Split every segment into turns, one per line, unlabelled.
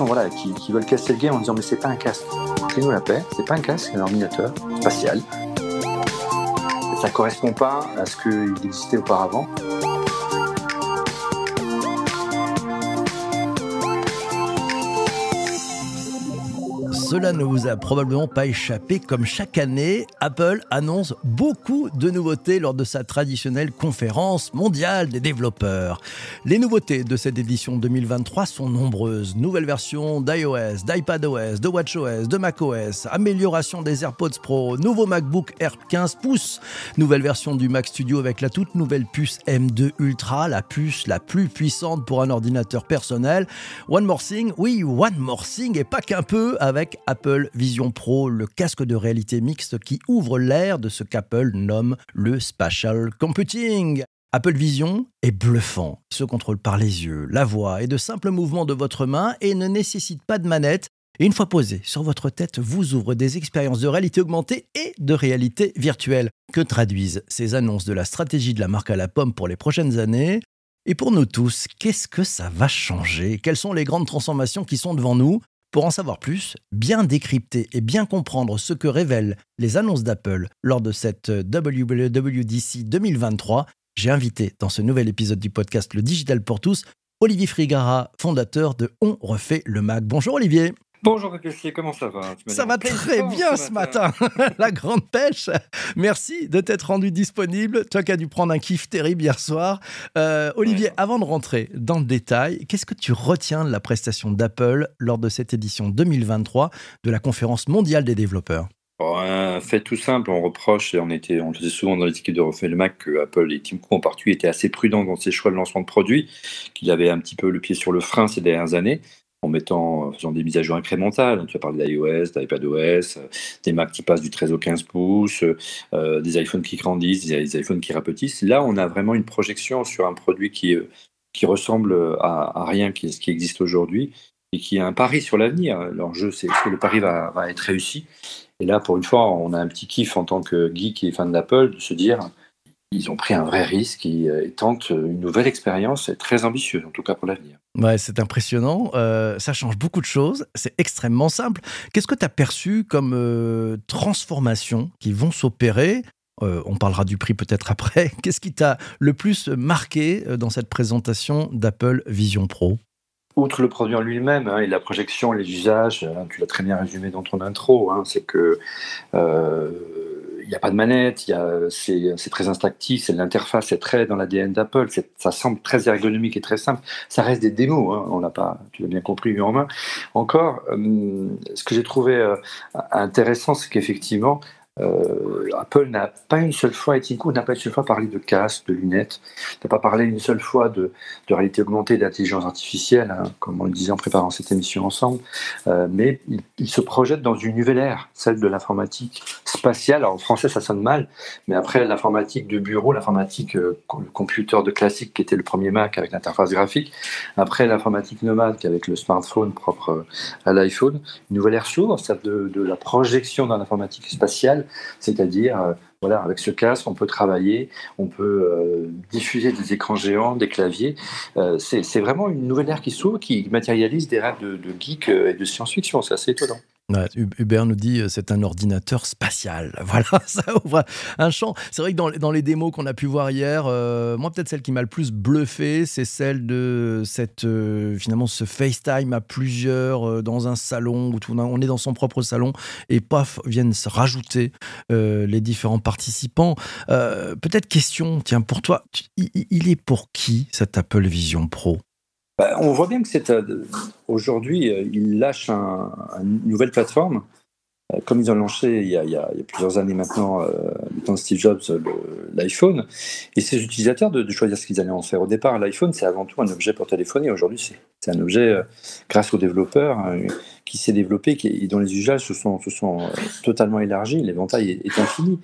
voilà, qu'ils veulent casser le game en disant mais c'est pas un casque. Fais-nous la paix, c'est pas un casque, c'est un ordinateur spatial. Ça correspond pas à ce qu'il existait auparavant.
Cela ne vous a probablement pas échappé, comme chaque année, Apple annonce beaucoup de nouveautés lors de sa traditionnelle conférence mondiale des développeurs. Les nouveautés de cette édition 2023 sont nombreuses. Nouvelle version d'iOS, d'iPadOS, de WatchOS, de macOS, amélioration des AirPods Pro, nouveau MacBook Air 15 pouces, nouvelle version du Mac Studio avec la toute nouvelle puce M2 Ultra, la puce la plus puissante pour un ordinateur personnel. One more thing, oui, one more thing, et pas qu'un peu avec Apple Vision Pro, le casque de réalité mixte qui ouvre l'ère de ce qu'Apple nomme le Spatial Computing. Apple Vision est bluffant. Il se contrôle par les yeux, la voix et de simples mouvements de votre main et ne nécessite pas de manette. Et une fois posé sur votre tête, vous ouvre des expériences de réalité augmentée et de réalité virtuelle. Que traduisent ces annonces de la stratégie de la marque à la pomme pour les prochaines années? Et pour nous tous, qu'est-ce que ça va changer? Quelles sont les grandes transformations qui sont devant nous? Pour en savoir plus, bien décrypter et bien comprendre ce que révèlent les annonces d'Apple lors de cette WWDC 2023, j'ai invité dans ce nouvel épisode du podcast Le Digital pour tous Olivier Frigara, fondateur de On refait le Mac. Bonjour Olivier.
Bonjour comment ça va?
Ça va très bien ce matin, la grande pêche. Merci de t'être rendu disponible, toi qui as dû prendre un kiff terrible hier soir. Euh, Olivier, avant de rentrer dans le détail, qu'est-ce que tu retiens de la prestation d'Apple lors de cette édition 2023 de la conférence mondiale des développeurs?
Un fait tout simple, on reproche, et on, était, on le disait souvent dans les équipes de le Mac, que Apple et Tim Cook en particulier étaient assez prudents dans ses choix de lancement de produits, qu'il avait un petit peu le pied sur le frein ces dernières années en mettant, faisant des mises à jour incrémentales. Tu as parlé d'iOS, d'iPadOS, des Mac qui passent du 13 au 15 pouces, euh, des iPhones qui grandissent, des iPhones qui rapetissent. Là, on a vraiment une projection sur un produit qui, euh, qui ressemble à, rien qui, qui existe aujourd'hui et qui est un pari sur l'avenir. L'enjeu, c'est est-ce que le pari va, va être réussi? Et là, pour une fois, on a un petit kiff en tant que geek et fan d'Apple de se dire ils ont pris un vrai risque euh, et, tentent une nouvelle expérience très ambitieuse, en tout cas pour l'avenir.
Ouais, c'est impressionnant. Euh, ça change beaucoup de choses. C'est extrêmement simple. Qu'est-ce que tu as perçu comme euh, transformations qui vont s'opérer? On parlera du prix peut-être après. Qu'est-ce qui t'a le plus marqué dans cette présentation d'Apple Vision Pro?
Outre le produit en lui-même hein, et la projection, les usages, hein, tu l'as très bien résumé dans ton intro, hein, c'est que il n'y a pas de manette, c'est très instinctif, c'est l'interface est très dans l'ADN d'Apple, ça semble très ergonomique et très simple. Ça reste des démos, hein, on l'a pas, tu l'as bien compris, eu en main. Encore, euh, ce que j'ai trouvé euh, intéressant, c'est qu'effectivement, euh, Apple n'a pas une seule fois, et n'a pas une seule fois parlé de casque, de lunettes, n'a pas parlé une seule fois de, réalité augmentée, d'intelligence artificielle, hein, comme on le disait en préparant cette émission ensemble, euh, mais il, se projette dans une nouvelle ère, celle de l'informatique spatiale. Alors en français ça sonne mal, mais après l'informatique de bureau, l'informatique euh, le computer de classique qui était le premier Mac avec l'interface graphique, après l'informatique nomade avec le smartphone propre à l'iPhone, une nouvelle ère s'ouvre, celle de, de la projection dans l'informatique spatiale c'est-à-dire euh, voilà, avec ce casque, on peut travailler, on peut euh, diffuser des écrans géants, des claviers. Euh, c'est vraiment une nouvelle ère qui s'ouvre, qui matérialise des rêves de, de geeks et de science-fiction. C'est assez étonnant.
Hubert nous dit euh, c'est un ordinateur spatial. Voilà, ça ouvre un champ. C'est vrai que dans, les démos qu'on a pu voir hier, euh, moi peut-être celle qui m'a le plus bluffé, c'est celle de cette euh, finalement ce FaceTime à plusieurs dans un salon où on est dans son propre salon et paf viennent se rajouter les différents participants. peut-être question, tiens pour toi, il est pour qui cet Apple Vision Pro?
Bah, on voit bien que c'est euh, aujourd'hui, euh, ils lâchent une nouvelle plateforme, euh, comme ils ont lancé il y a, plusieurs années maintenant, temps de Steve Jobs, l'iPhone, et ces utilisateurs de, choisir ce qu'ils allaient en faire. Au départ, l'iPhone, c'est avant tout un objet pour téléphoner. Aujourd'hui, c'est un objet, grâce aux développeurs, qui s'est développé et dont les usages se sont, totalement élargis. L'éventail est, est, infini.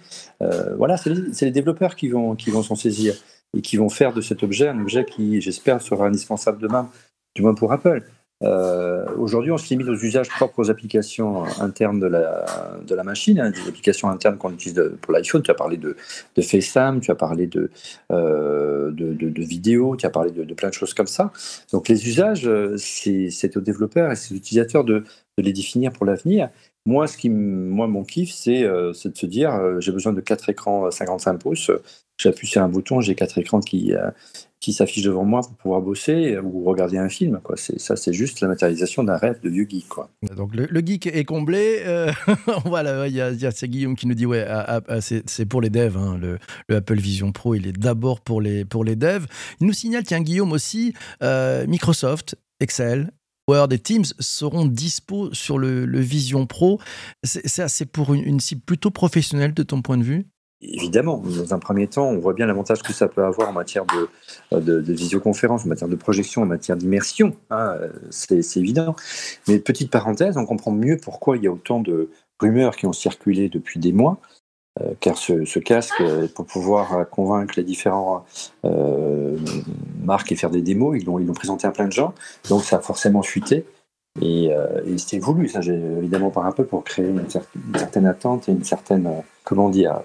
voilà, c'est les, les, développeurs qui vont, qui vont s'en saisir et qui vont faire de cet objet un objet qui, j'espère, sera indispensable demain, du moins pour Apple. euh, aujourd'hui, on se limite aux usages propres aux applications internes de la, de la machine, hein, des applications internes qu'on utilise pour l'iPhone. Tu as parlé de, de, FaceTime, tu as parlé de, euh, de, de, vidéo, tu as parlé de, plein de choses comme ça. Donc les usages, euh, c'est aux développeurs et aux utilisateurs de, les définir pour l'avenir. Moi, ce qui, moi, mon kiff, c'est de se dire, j'ai besoin de quatre écrans 55 pouces. J'appuie sur un bouton, j'ai quatre écrans qui, qui s'affiche devant moi pour pouvoir bosser ou regarder un film. Ça, c'est juste la matérialisation d'un rêve de vieux geek.
Donc le, geek est comblé. Euh, voilà, il y, a, c'est Guillaume qui nous dit ouais, ah, ah, ah, c'est, pour les devs. Hein, le, Apple Vision Pro, il est d'abord pour les, pour les devs. Il nous signale, tiens, Guillaume aussi, euh, Microsoft, Excel, Word et Teams seront dispo sur le, Vision Pro. C'est pour une cible plutôt professionnelle de ton point de vue?
Évidemment, dans un premier temps, on voit bien l'avantage que ça peut avoir en matière de, de, visioconférence, en matière de projection, en matière d'immersion. Hein, c'est évident. Mais petite parenthèse, on comprend mieux pourquoi il y a autant de rumeurs qui ont circulé depuis des mois. Euh, car ce, casque, euh, pour pouvoir convaincre les différents euh, marques et faire des démos, ils l'ont présenté à plein de gens. Donc ça a forcément fuité. Et, et c'était voulu, ça, évidemment, par un peu pour créer une, certaine attente et une certaine, comment dire,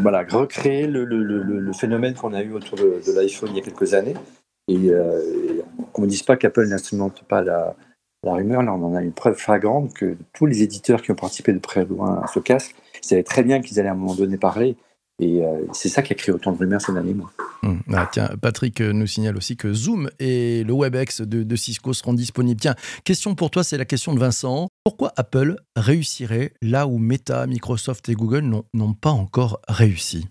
voilà, recréer le, phénomène qu'on a eu autour de, l'iPhone il y a quelques années. Et euh, qu'on ne dise pas qu'Apple n'instrumente pas la, rumeur, là on en a une preuve flagrante que tous les éditeurs qui ont participé de près ou loin à ce casque savaient très bien qu'ils allaient à un moment donné parler et euh, c'est ça qui a créé autant de rumeurs ces derniers mois.
Ah, tiens, Patrick euh, nous signale aussi que Zoom et le WebEx de, Cisco seront disponibles. Tiens, question pour toi, c'est la question de Vincent. Pourquoi Apple réussirait là où Meta, Microsoft et Google n'ont pas encore réussi?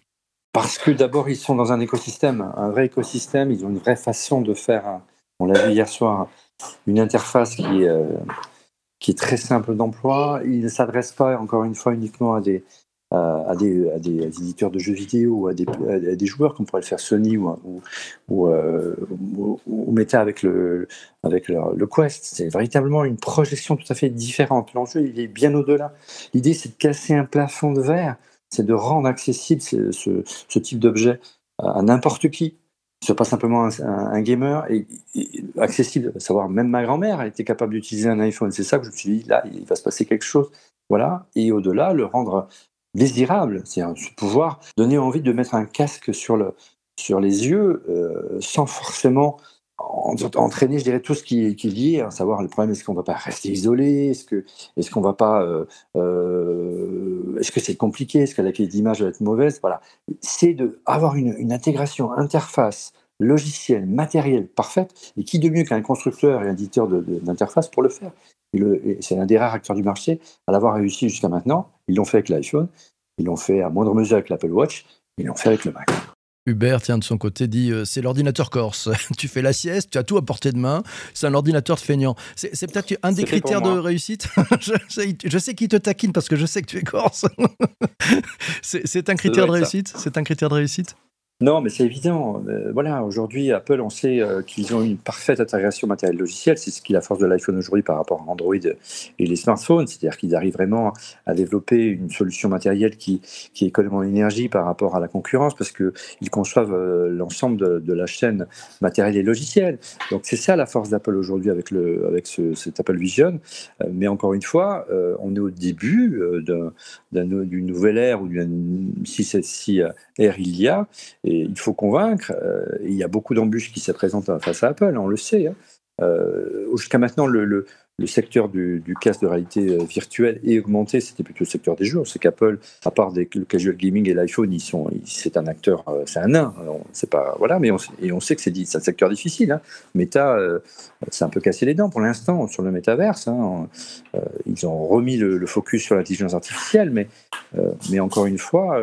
Parce que d'abord, ils sont dans un écosystème, un vrai écosystème. Ils ont une vraie façon de faire, on l'a vu hier soir, une interface qui euh, qui est très simple d'emploi. Ils ne s'adressent pas, encore une fois, uniquement à des, à, des, éditeurs de jeux vidéo ou à des, à des joueurs, comme pourrait le faire Sony ou, ou, euh, Meta avec le, avec le, Quest. C'est véritablement une projection tout à fait différente. L'enjeu, il est bien au-delà. L'idée, c'est de casser un plafond de verre, c'est de rendre accessible ce, type d'objet à, n'importe qui. Ce pas simplement un, gamer et, accessible. À savoir, même ma grand-mère était capable d'utiliser un iPhone. C'est ça que je me suis dit, là, il va se passer quelque chose. Voilà. Et au-delà, le rendre désirable, c'est pouvoir donner envie de mettre un casque sur, le, sur les yeux euh, sans forcément entraîner, je dirais, tout ce qui, est lié, à savoir le problème, est-ce qu'on ne va pas rester isolé, est-ce que est-ce qu'on va pas, euh, euh, est-ce que c'est compliqué, est-ce que la qualité d'image va être mauvaise, voilà, c'est de avoir une, une intégration interface logicielle, matérielle parfaite, et qui de mieux qu'un constructeur et un éditeur d'interface pour le faire? C'est l'un des rares acteurs du marché à l'avoir réussi jusqu'à maintenant. Ils l'ont fait avec l'iPhone, ils l'ont fait à moindre mesure avec l'Apple Watch, ils l'ont fait avec le Mac.
Hubert, tiens, de son côté, dit euh, c'est l'ordinateur corse. tu fais la sieste, tu as tout à portée de main. C'est un ordinateur de feignant. C'est peut-être un des critères de réussite. je, sais, je, sais qu'il te taquine parce que je sais que tu es corse. c'est un critère de réussite? C'est un critère de réussite?
Non, mais c'est évident. Euh, voilà, aujourd'hui, Apple, on sait euh, qu'ils ont une parfaite intégration matérielle logicielle. C'est ce qui est la force de l'iPhone aujourd'hui par rapport à Android et les smartphones. C'est-à-dire qu'ils arrivent vraiment à développer une solution matérielle qui, qui économe en énergie par rapport à la concurrence parce qu'ils conçoivent euh, l'ensemble de, la chaîne matérielle et logicielle. Donc, c'est ça la force d'Apple aujourd'hui avec, cet Apple Vision. mais encore une fois, on est au début d'une nouvelle ère ou d'une si, si ère il y a. Il faut convaincre. Euh, il y a beaucoup d'embûches qui se présentent face à Apple, on le sait. Hein. Euh, jusqu'à maintenant, le secteur du, casque de réalité euh, virtuelle et augmentée, c'était plutôt le secteur des jeux. C'est qu'Apple, à part le casual gaming et l'iPhone, ils sont, c'est un acteur, euh, c'est un nain. C'est pas voilà, mais on, et on sait que c'est, un secteur difficile. Hein. Meta, euh, c'est un peu cassé les dents pour l'instant sur le métaverse. Hein. ils ont remis le, focus sur l'intelligence artificielle, mais mais encore une fois,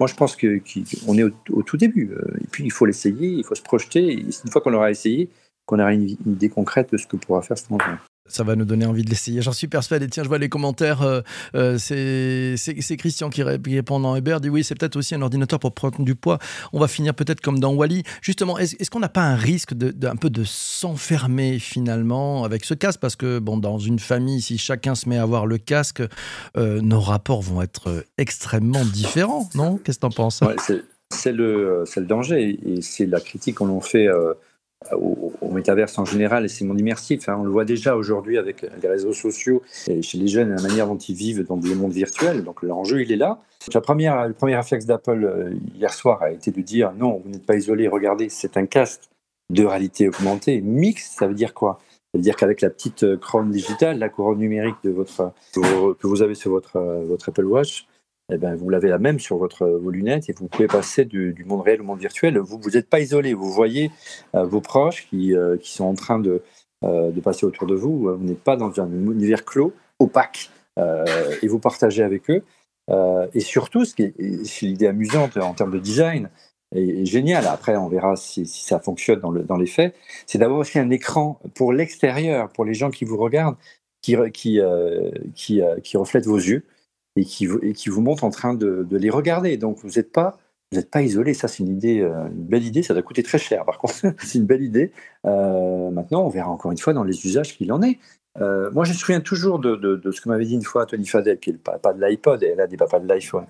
moi je pense que qu'on est au, tout début. Et puis il faut l'essayer, il faut se projeter. une fois qu'on l'aura essayé, qu'on aura une, idée concrète de ce que pourra faire cet engin.
Ça va nous donner envie de l'essayer. J'en suis persuadé. Tiens, je vois les commentaires. Euh, euh, c'est Christian qui répond dans Hubert. dit oui, c'est peut-être aussi un ordinateur pour prendre du poids. On va finir peut-être comme dans Wally. Justement, est-ce qu'on n'a pas un risque d'un peu de s'enfermer finalement avec ce casque? Parce que bon, dans une famille, si chacun se met à avoir le casque, euh, nos rapports vont être extrêmement différents, non? Qu'est-ce que tu en penses
C'est le, le, danger et c'est la critique qu'on en fait au, métaverse en général et c'est mon immersif. Hein. On le voit déjà aujourd'hui avec les réseaux sociaux chez les jeunes, la manière dont ils vivent dans des mondes virtuels. Donc l'enjeu, il est là. La première, le premier réflexe d'Apple euh, hier soir a été de dire non, vous n'êtes pas isolé, regardez, c'est un casque de réalité augmentée. Mix, ça veut dire quoi? Ça veut dire qu'avec la petite euh, couronne digitale, la couronne numérique de votre, que vous avez sur votre, euh, votre Apple Watch, eh ben, vous l'avez la même sur votre, vos lunettes et vous pouvez passer du, monde réel au monde virtuel. Vous vous n'êtes pas isolé, vous voyez euh, vos proches qui, euh, qui, sont en train de, euh, de, passer autour de vous. Vous n'êtes pas dans un univers clos, opaque, et vous partagez avec eux. et surtout, ce qui est, l'idée amusante en termes de design, et, génial, après on verra si, ça fonctionne dans, le, dans les faits, c'est d'avoir aussi un écran pour l'extérieur, pour les gens qui vous regardent, qui, qui, qui reflète vos yeux et qui, et qui vous montre en train de, les regarder. Donc vous n'êtes pas pas isolé. Ça, c'est une idée, euh, une belle idée. Ça doit coûter très cher, par contre. c'est une belle idée. Euh, maintenant, on verra encore une fois dans les usages qu'il en est. Euh, moi, je me souviens toujours de, ce que m'avait dit une fois Tony Fadel, qui est le papa de l'iPod, et elle a des papas de l'iPhone.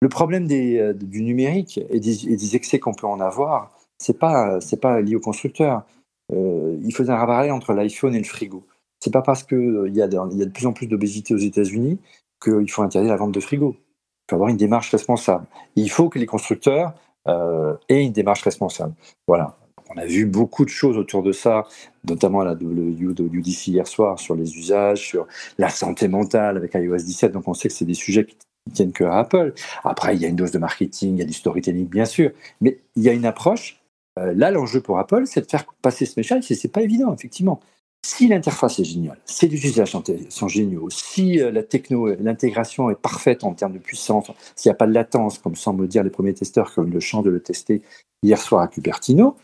Le problème du numérique et des, excès qu'on peut en avoir, c'est pas pas lié au constructeur. il faisait un parallèle entre l'iPhone et le frigo. C'est pas parce qu'il y, il y a de plus en plus d'obésité aux États-Unis qu'il faut interdire la vente de frigo. Il faut avoir une démarche responsable. il faut que les constructeurs euh, aient une démarche responsable. Voilà. On a vu beaucoup de choses autour de ça, notamment à la WDC hier soir sur les usages, sur la santé mentale avec iOS 17. Donc on sait que c'est des sujets qui tiennent que à Apple. Après, il y a une dose de marketing, il y a du storytelling, bien sûr. Mais il y a une approche. Euh, là, l'enjeu pour Apple, c'est de faire passer ce message. Et c'est pas évident, effectivement. Si l'interface est géniale, si les usages sont, géniaux, si euh, la techno, l'intégration est parfaite en termes de puissance, s'il n'y a pas de latence, comme semblent dire les premiers testeurs, comme le champ de le tester hier soir à Cupertino,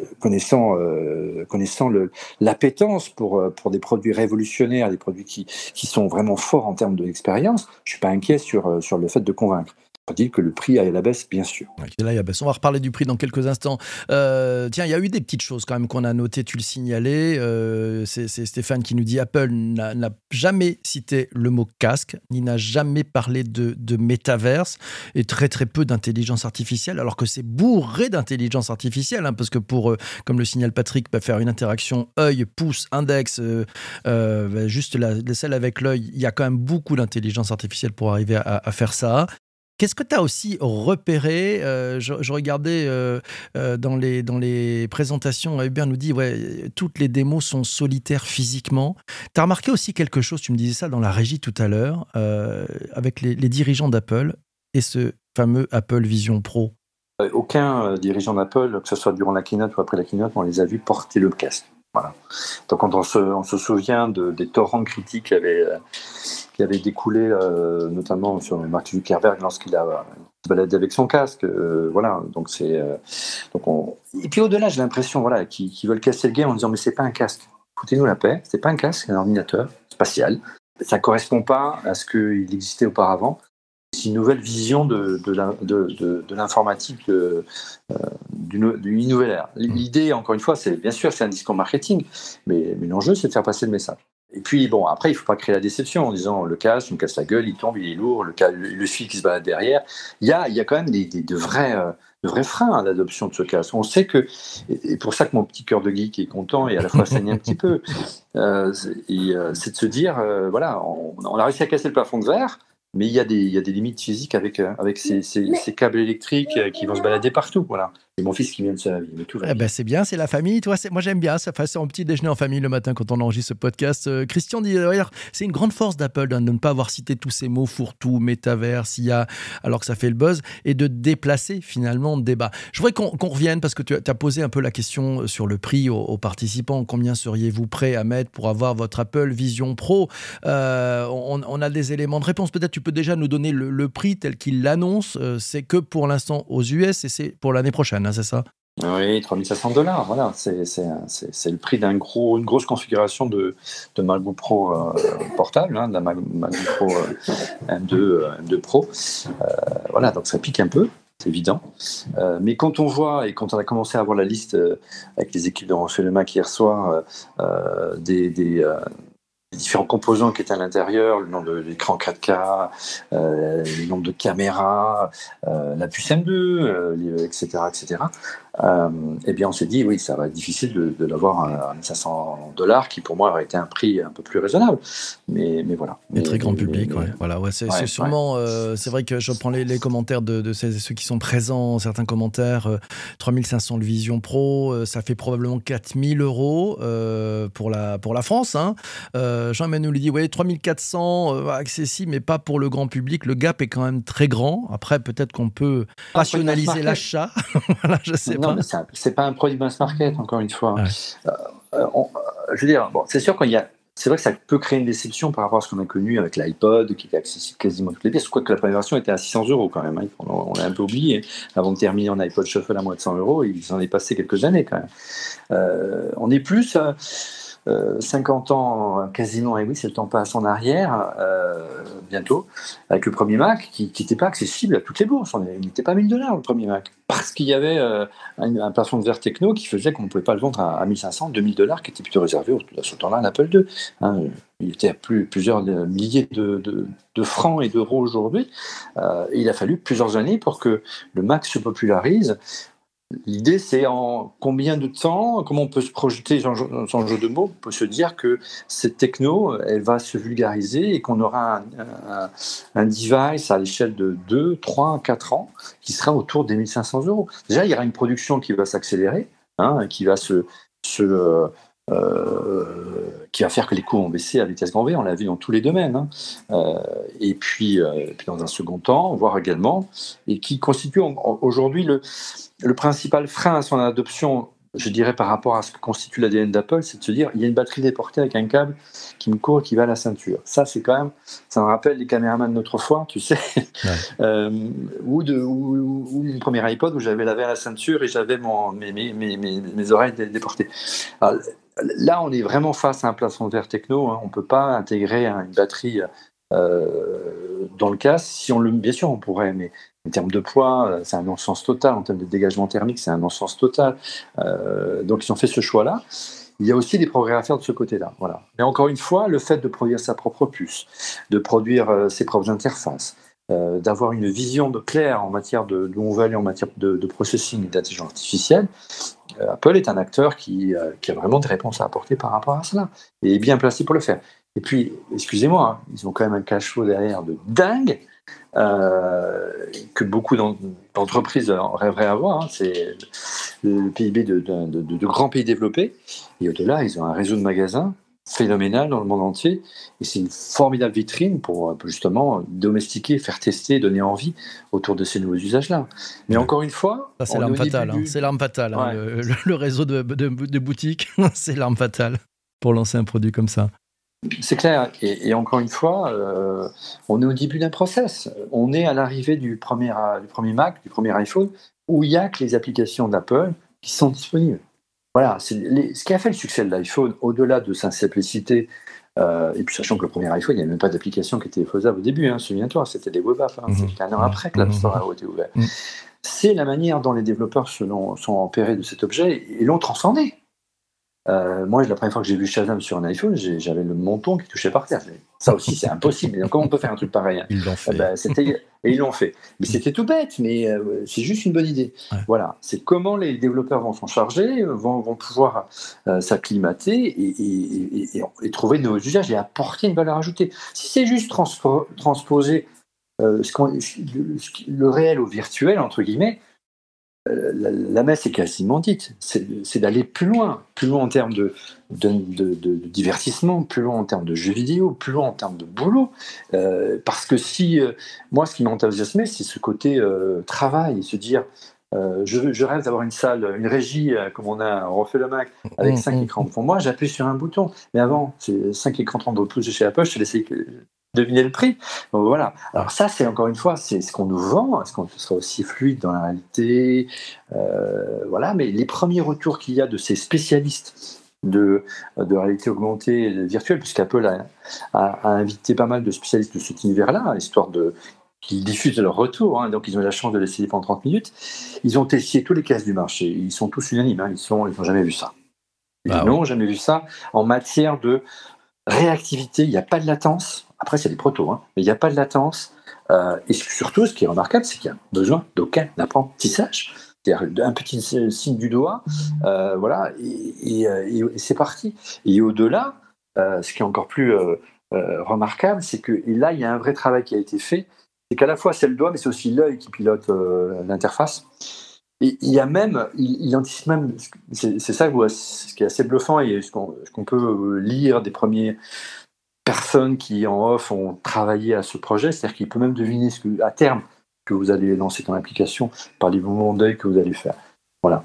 euh, connaissant, euh, connaissant l'appétence pour, pour des produits révolutionnaires, des produits qui, qui sont vraiment forts en termes d'expérience, je ne suis pas inquiet sur, sur le fait de convaincre dit que le prix aille à la baisse, bien sûr.
On va reparler du prix dans quelques instants. Euh, tiens, il y a eu des petites choses quand même qu'on a notées, tu le signalais. Euh, c'est Stéphane qui nous dit Apple n'a jamais cité le mot casque, ni n'a jamais parlé de, de métaverse, et très très peu d'intelligence artificielle, alors que c'est bourré d'intelligence artificielle, hein, parce que pour, euh, comme le signale Patrick, bah, faire une interaction œil, pouce, index, bah, juste la, celle avec l'œil, il y a quand même beaucoup d'intelligence artificielle pour arriver à faire ça. Qu'est-ce que tu as aussi repéré euh, je, regardais euh, euh, dans, les, dans les présentations, Hubert nous dit ouais, toutes les démos sont solitaires physiquement. Tu as remarqué aussi quelque chose, tu me disais ça dans la régie tout à l'heure, avec les, dirigeants d'Apple et ce fameux Apple Vision Pro?
Aucun dirigeant d'Apple, que ce soit durant la keynote ou après la keynote, on les a vus porter le casque. Donc on se, on se souvient de, des torrents critiques qui avaient découlé euh, notamment sur Mark Zuckerberg lorsqu'il a baladé avec son casque. Euh, voilà, donc c'est. Euh. Et puis au-delà, j'ai l'impression voilà, qu'ils veulent casser le game en disant mais c'est pas un casque. Foutez-nous la paix, c'est pas un casque, c'est un ordinateur spatial. Ça correspond pas à ce qu'il existait auparavant. C'est une nouvelle vision de, de l'informatique de, d'une nouvelle ère. L'idée, encore une fois, c'est bien sûr c'est un discours marketing, mais, mais l'enjeu c'est de faire passer le message. Et puis, bon, après, il ne faut pas créer la déception en disant le casque, on casse la gueule, il tombe, il est lourd, le, le, fil qui se balade derrière. Il y a, il y a quand même des, de, vrais, euh, de vrais freins à l'adoption de ce casque. On sait que, et pour ça que mon petit cœur de geek est content et à la fois saigne un petit peu, euh, euh, c'est de se dire voilà, on, on, a réussi à casser le plafond de verre, mais il y, a des, il y a des limites physiques avec, avec ces, ces, ces câbles électriques qui vont se balader partout. Voilà. C'est mon fils qui vient de se laver, mais tout va
eh ben, c'est bien, c'est la famille. Toi, moi, j'aime bien. Ça fait un petit déjeuner en famille le matin quand on enregistre ce podcast. Euh, Christian dit d'ailleurs, c'est une grande force d'Apple de ne pas avoir cité tous ces mots fourre-tout, métaverse, IA, alors que ça fait le buzz, et de déplacer finalement le débat. Je voudrais qu'on revienne parce que tu as posé un peu la question sur le prix aux, participants. Combien seriez-vous prêt à mettre pour avoir votre Apple Vision Pro? Euh, on, a des éléments de réponse. Peut-être tu peux déjà nous donner le, prix tel qu'il l'annonce. Euh, c'est que pour l'instant aux US et c'est pour l'année prochaine. C'est ça?
Oui, 3500 dollars, voilà. C'est le prix d'une gros, grosse configuration de, de MacBook Pro euh, portable, hein, la MacBook Pro euh, M2, euh, M2 Pro. voilà, donc ça pique un peu c'est évident. mais quand on voit, et quand on a commencé à voir la liste avec les équipes de Rocher Le Mac hier soir, des, des, les différents composants qui étaient à l'intérieur, le nombre de l'écran 4K, euh, le nombre de caméras, euh, la puce M2, etc., etc. euh, eh bien, on s'est dit, oui, ça va être difficile de, l'avoir à 1500 dollars, qui pour moi aurait été un prix un peu plus raisonnable. Mais, mais voilà.
Mais, très grand public, ouais. Voilà, ouais, c'est sûrement, euh, c'est vrai que je prends les, commentaires de, ceux qui sont présents, certains commentaires, 3500 le Vision Pro, ça fait probablement 4000 euros pour, la, pour la France. Hein. Jean-Emmanuel nous dit, oui, 3400 accessible, mais pas pour le grand public. Le gap est quand même très grand. Après, peut-être qu'on peut rationaliser l'achat.
voilà, je sais non, c'est pas un produit mass market, encore une fois. Euh, euh, je veux dire, bon, c'est sûr qu'il y a c'est vrai que ça peut créer une déception par rapport à ce qu'on a connu avec l'iPod, qui était accessible quasiment toutes les pièces. Quoique la première version était à 600 euros quand même. Hein. On, l'a un peu oublié. Avant de terminer en iPod Shuffle à moins de 100 euros, il s'en est passé quelques années quand même. Euh, on est plus. 50 euh, ans quasiment, et oui, c'est le temps passe en arrière, euh, bientôt, avec le premier Mac, qui n'était pas accessible à toutes les bourses. Il n'était pas 1000 dollars le premier Mac, parce qu'il y avait euh, un, plafond de verre techno qui faisait qu'on ne pouvait pas le vendre à, 1500, 2000 dollars, qui était plutôt réservé à ce temps-là à l'Apple II. Hein. il était à plus, plusieurs milliers de, francs et d'euros aujourd'hui. il a fallu plusieurs années pour que le Mac se popularise. L'idée, c'est en combien de temps, comment on peut se projeter sans, jeu de mots, on peut se dire que cette techno, elle va se vulgariser et qu'on aura un, device à l'échelle de 2, 3, 4 ans qui sera autour des 1500 euros. Déjà, il y aura une production qui va s'accélérer, hein, qui va se, se euh, qui va faire que les coûts vont baisser à vitesse grand V, on l'a vu dans tous les domaines. Hein. Euh, et, puis, euh, puis, dans un second temps, voire également, et qui constitue aujourd'hui le, le principal frein à son adoption, je dirais par rapport à ce que constitue l'ADN d'Apple, c'est de se dire il y a une batterie déportée avec un câble qui me court et qui va à la ceinture. Ça, c'est quand même, ça me rappelle les caméramans de notre fois, tu sais, euh, ou, de, ou, mon premier iPod où j'avais lavé à la ceinture et j'avais mes, mes, mes, mes, oreilles déportées. Là, on est vraiment face à un plafond verre techno. Hein. On ne peut pas intégrer une batterie euh, dans le cas, si on le, bien sûr, on pourrait, mais en termes de poids, euh, c'est un non-sens total. En termes de dégagement thermique, c'est un non-sens total. Euh, donc, ils ont fait ce choix-là. Il y a aussi des progrès à faire de ce côté-là. Voilà. Mais encore une fois, le fait de produire sa propre puce, de produire ses propres interfaces, d'avoir une vision de claire en matière de d'où on veut aller en matière de, processing et d'intelligence artificielle, Apple est un acteur qui, qui, a vraiment des réponses à apporter par rapport à cela et est bien placé pour le faire. Et puis, excusez-moi, hein, ils ont quand même un cash flow derrière de dingue euh, que beaucoup d'entreprises rêveraient avoir. Hein. C'est le PIB de, de, grands pays développés. Et au-delà, ils ont un réseau de magasins phénoménal dans le monde entier. Et c'est une formidable vitrine pour justement domestiquer, faire tester, donner envie autour de ces nouveaux usages-là. Mais encore une fois...
c'est l'arme fatale. Hein. C'est l'arme fatale. Le, réseau de, boutiques, c'est l'arme fatale pour lancer un produit comme ça.
C'est clair. Et, encore une fois, euh, on est au début d'un process. On est à l'arrivée du premier, du premier Mac, du premier iPhone, où il n'y a que les applications d'Apple qui sont disponibles. Voilà, ce qui a fait le succès de l'iPhone, au-delà de sa simplicité, euh, et puis sachant que le premier iPhone, il n'y avait même pas d'application qui était faisable au début, hein, souviens-toi, c'était des web apps, hein, mhm. c'était un an après que l'App Store a été ouvert. Mhm. C'est la manière dont les développeurs se sont empérés de cet objet et l'ont transcendé. Euh, moi, la première fois que j'ai vu Shazam sur un iPhone, j'avais le menton qui touchait par terre. Ça aussi, c'est impossible. comment on peut faire un truc pareil hein
Ils l'ont fait.
Eh ben, et ils l'ont fait. Mais c'était tout bête, mais euh, c'est juste une bonne idée. Voilà. C'est comment les développeurs vont s'en charger, vont, vont pouvoir euh, s'acclimater et, et, trouver de nouveaux usages et apporter une valeur ajoutée. Si c'est juste transposer ce le réel au virtuel, entre guillemets, la, messe est quasiment dite. C'est d'aller plus loin, plus loin en termes de, divertissement, plus loin en termes de jeux vidéo, plus loin en termes de boulot. Euh, parce que si, euh, moi, ce qui m'enthousiasmait, c'est ce côté euh, travail, se dire, je, rêve d'avoir une salle, une régie, comme on a, refait le Mac, avec 5 mmh, mmh. écrans Pour moi, j'appuie sur un bouton. Mais avant, c'est 5 écrans de plus de chez Apple, je deviner le prix. voilà. Alors ça, c'est encore une fois, c'est ce qu'on nous vend. Est-ce qu'on sera aussi fluide dans la réalité? Euh, Voilà. Mais les premiers retours qu'il y a de ces spécialistes de, de réalité augmentée virtuelle, puisqu'Apple a, a, invité pas mal de spécialistes de cet univers-là, histoire de qu'ils diffusent leur retour, hein. donc ils ont eu la chance de l'essayer pendant 30 minutes. Ils ont testé tous les cases du marché, ils sont tous unanimes, hein. ils n'ont ils jamais vu ça. Ils bah n'ont jamais vu ça en matière de réactivité, il n'y a pas de latence, après, c'est des protos, hein. mais il n'y a pas de latence. Euh, et surtout, ce qui est remarquable, c'est qu'il y a besoin d'aucun apprentissage. un petit signe du doigt, voilà, et, c'est parti. Et au-delà, ce qui est encore plus remarquable, c'est que là, il y a un vrai travail qui a été fait. C'est qu'à la fois c'est le doigt, mais c'est aussi l'œil qui pilote l'interface. Et il y a même, il, anticipe même, c'est ça qui est assez bluffant et ce qu'on peut lire des premiers personnes qui en off ont travaillé à ce projet, c'est-à-dire qu'il peut même deviner à terme que vous allez lancer dans l'application par les mouvements d'œil que vous allez faire. Voilà.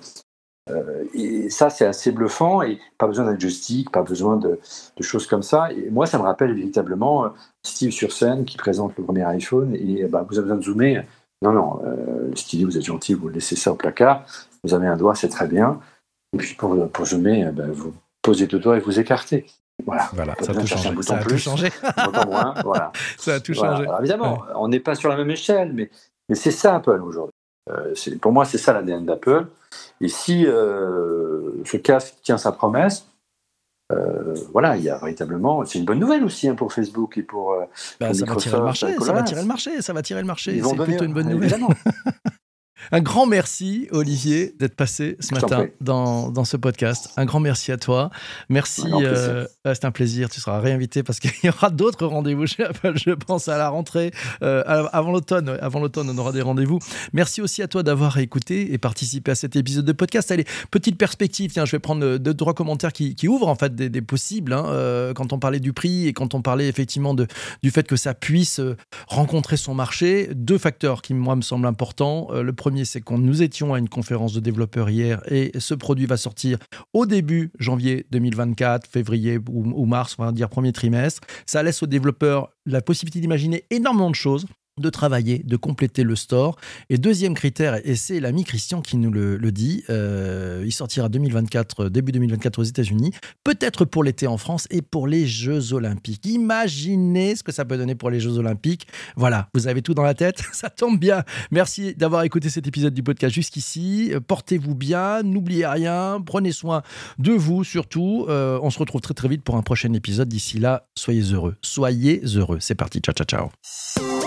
Euh, et ça, c'est assez bluffant et pas besoin d'un joystick, pas besoin de, choses comme ça. Et moi, ça me rappelle véritablement euh, Steve sur scène qui présente le premier iPhone et bah, vous avez besoin de zoomer. Non, non, euh, Steve, vous êtes gentil, vous laissez ça au placard. Vous avez un doigt, c'est très bien. Et puis pour, pour zoomer, bah, vous posez deux doigts et vous écartez. Voilà,
ça, a tout, changé. ça a tout changé.
voilà.
Ça a tout changé.
évidemment, on n'est pas sur la même échelle, mais mais c'est ça Apple aujourd'hui. Euh, pour moi, c'est ça l'ADN d'Apple. Et si euh, ce casque tient sa promesse, euh, voilà, il y a véritablement. C'est une bonne nouvelle aussi hein, pour Facebook et pour,
bah, ça Va tirer le marché, ça va tirer le marché. Ça va tirer le marché. C'est plutôt une bonne nouvelle. Un grand merci, Olivier, d'être passé ce matin dans, dans, ce podcast. Un grand merci à toi. Merci. Euh, c'est un plaisir. Tu seras réinvité parce qu'il y aura d'autres rendez-vous chez Apple, je pense, à la rentrée. Euh, avant l'automne, avant l'automne, on aura des rendez-vous. Merci aussi à toi d'avoir écouté et participé à cet épisode de podcast. Allez, petite perspective. Tiens, je vais prendre deux, trois commentaires qui, qui ouvrent en fait des, possibles. Hein, euh, quand on parlait du prix et quand on parlait effectivement de, du fait que ça puisse rencontrer son marché, deux facteurs qui, moi, me semblent importants. le premier c'est qu'on nous étions à une conférence de développeurs hier et ce produit va sortir au début janvier 2024, février ou, ou mars, on va dire premier trimestre. Ça laisse aux développeurs la possibilité d'imaginer énormément de choses de travailler, de compléter le store. Et deuxième critère, et c'est l'ami Christian qui nous le, dit, euh, il sortira 2024, début 2024 aux États-Unis, peut-être pour l'été en France et pour les Jeux Olympiques. Imaginez ce que ça peut donner pour les Jeux Olympiques. Voilà, vous avez tout dans la tête, ça tombe bien. Merci d'avoir écouté cet épisode du podcast jusqu'ici. Portez-vous bien, n'oubliez rien, prenez soin de vous surtout. Euh, on se retrouve très très vite pour un prochain épisode. D'ici là, soyez heureux. Soyez heureux. C'est parti, ciao ciao ciao.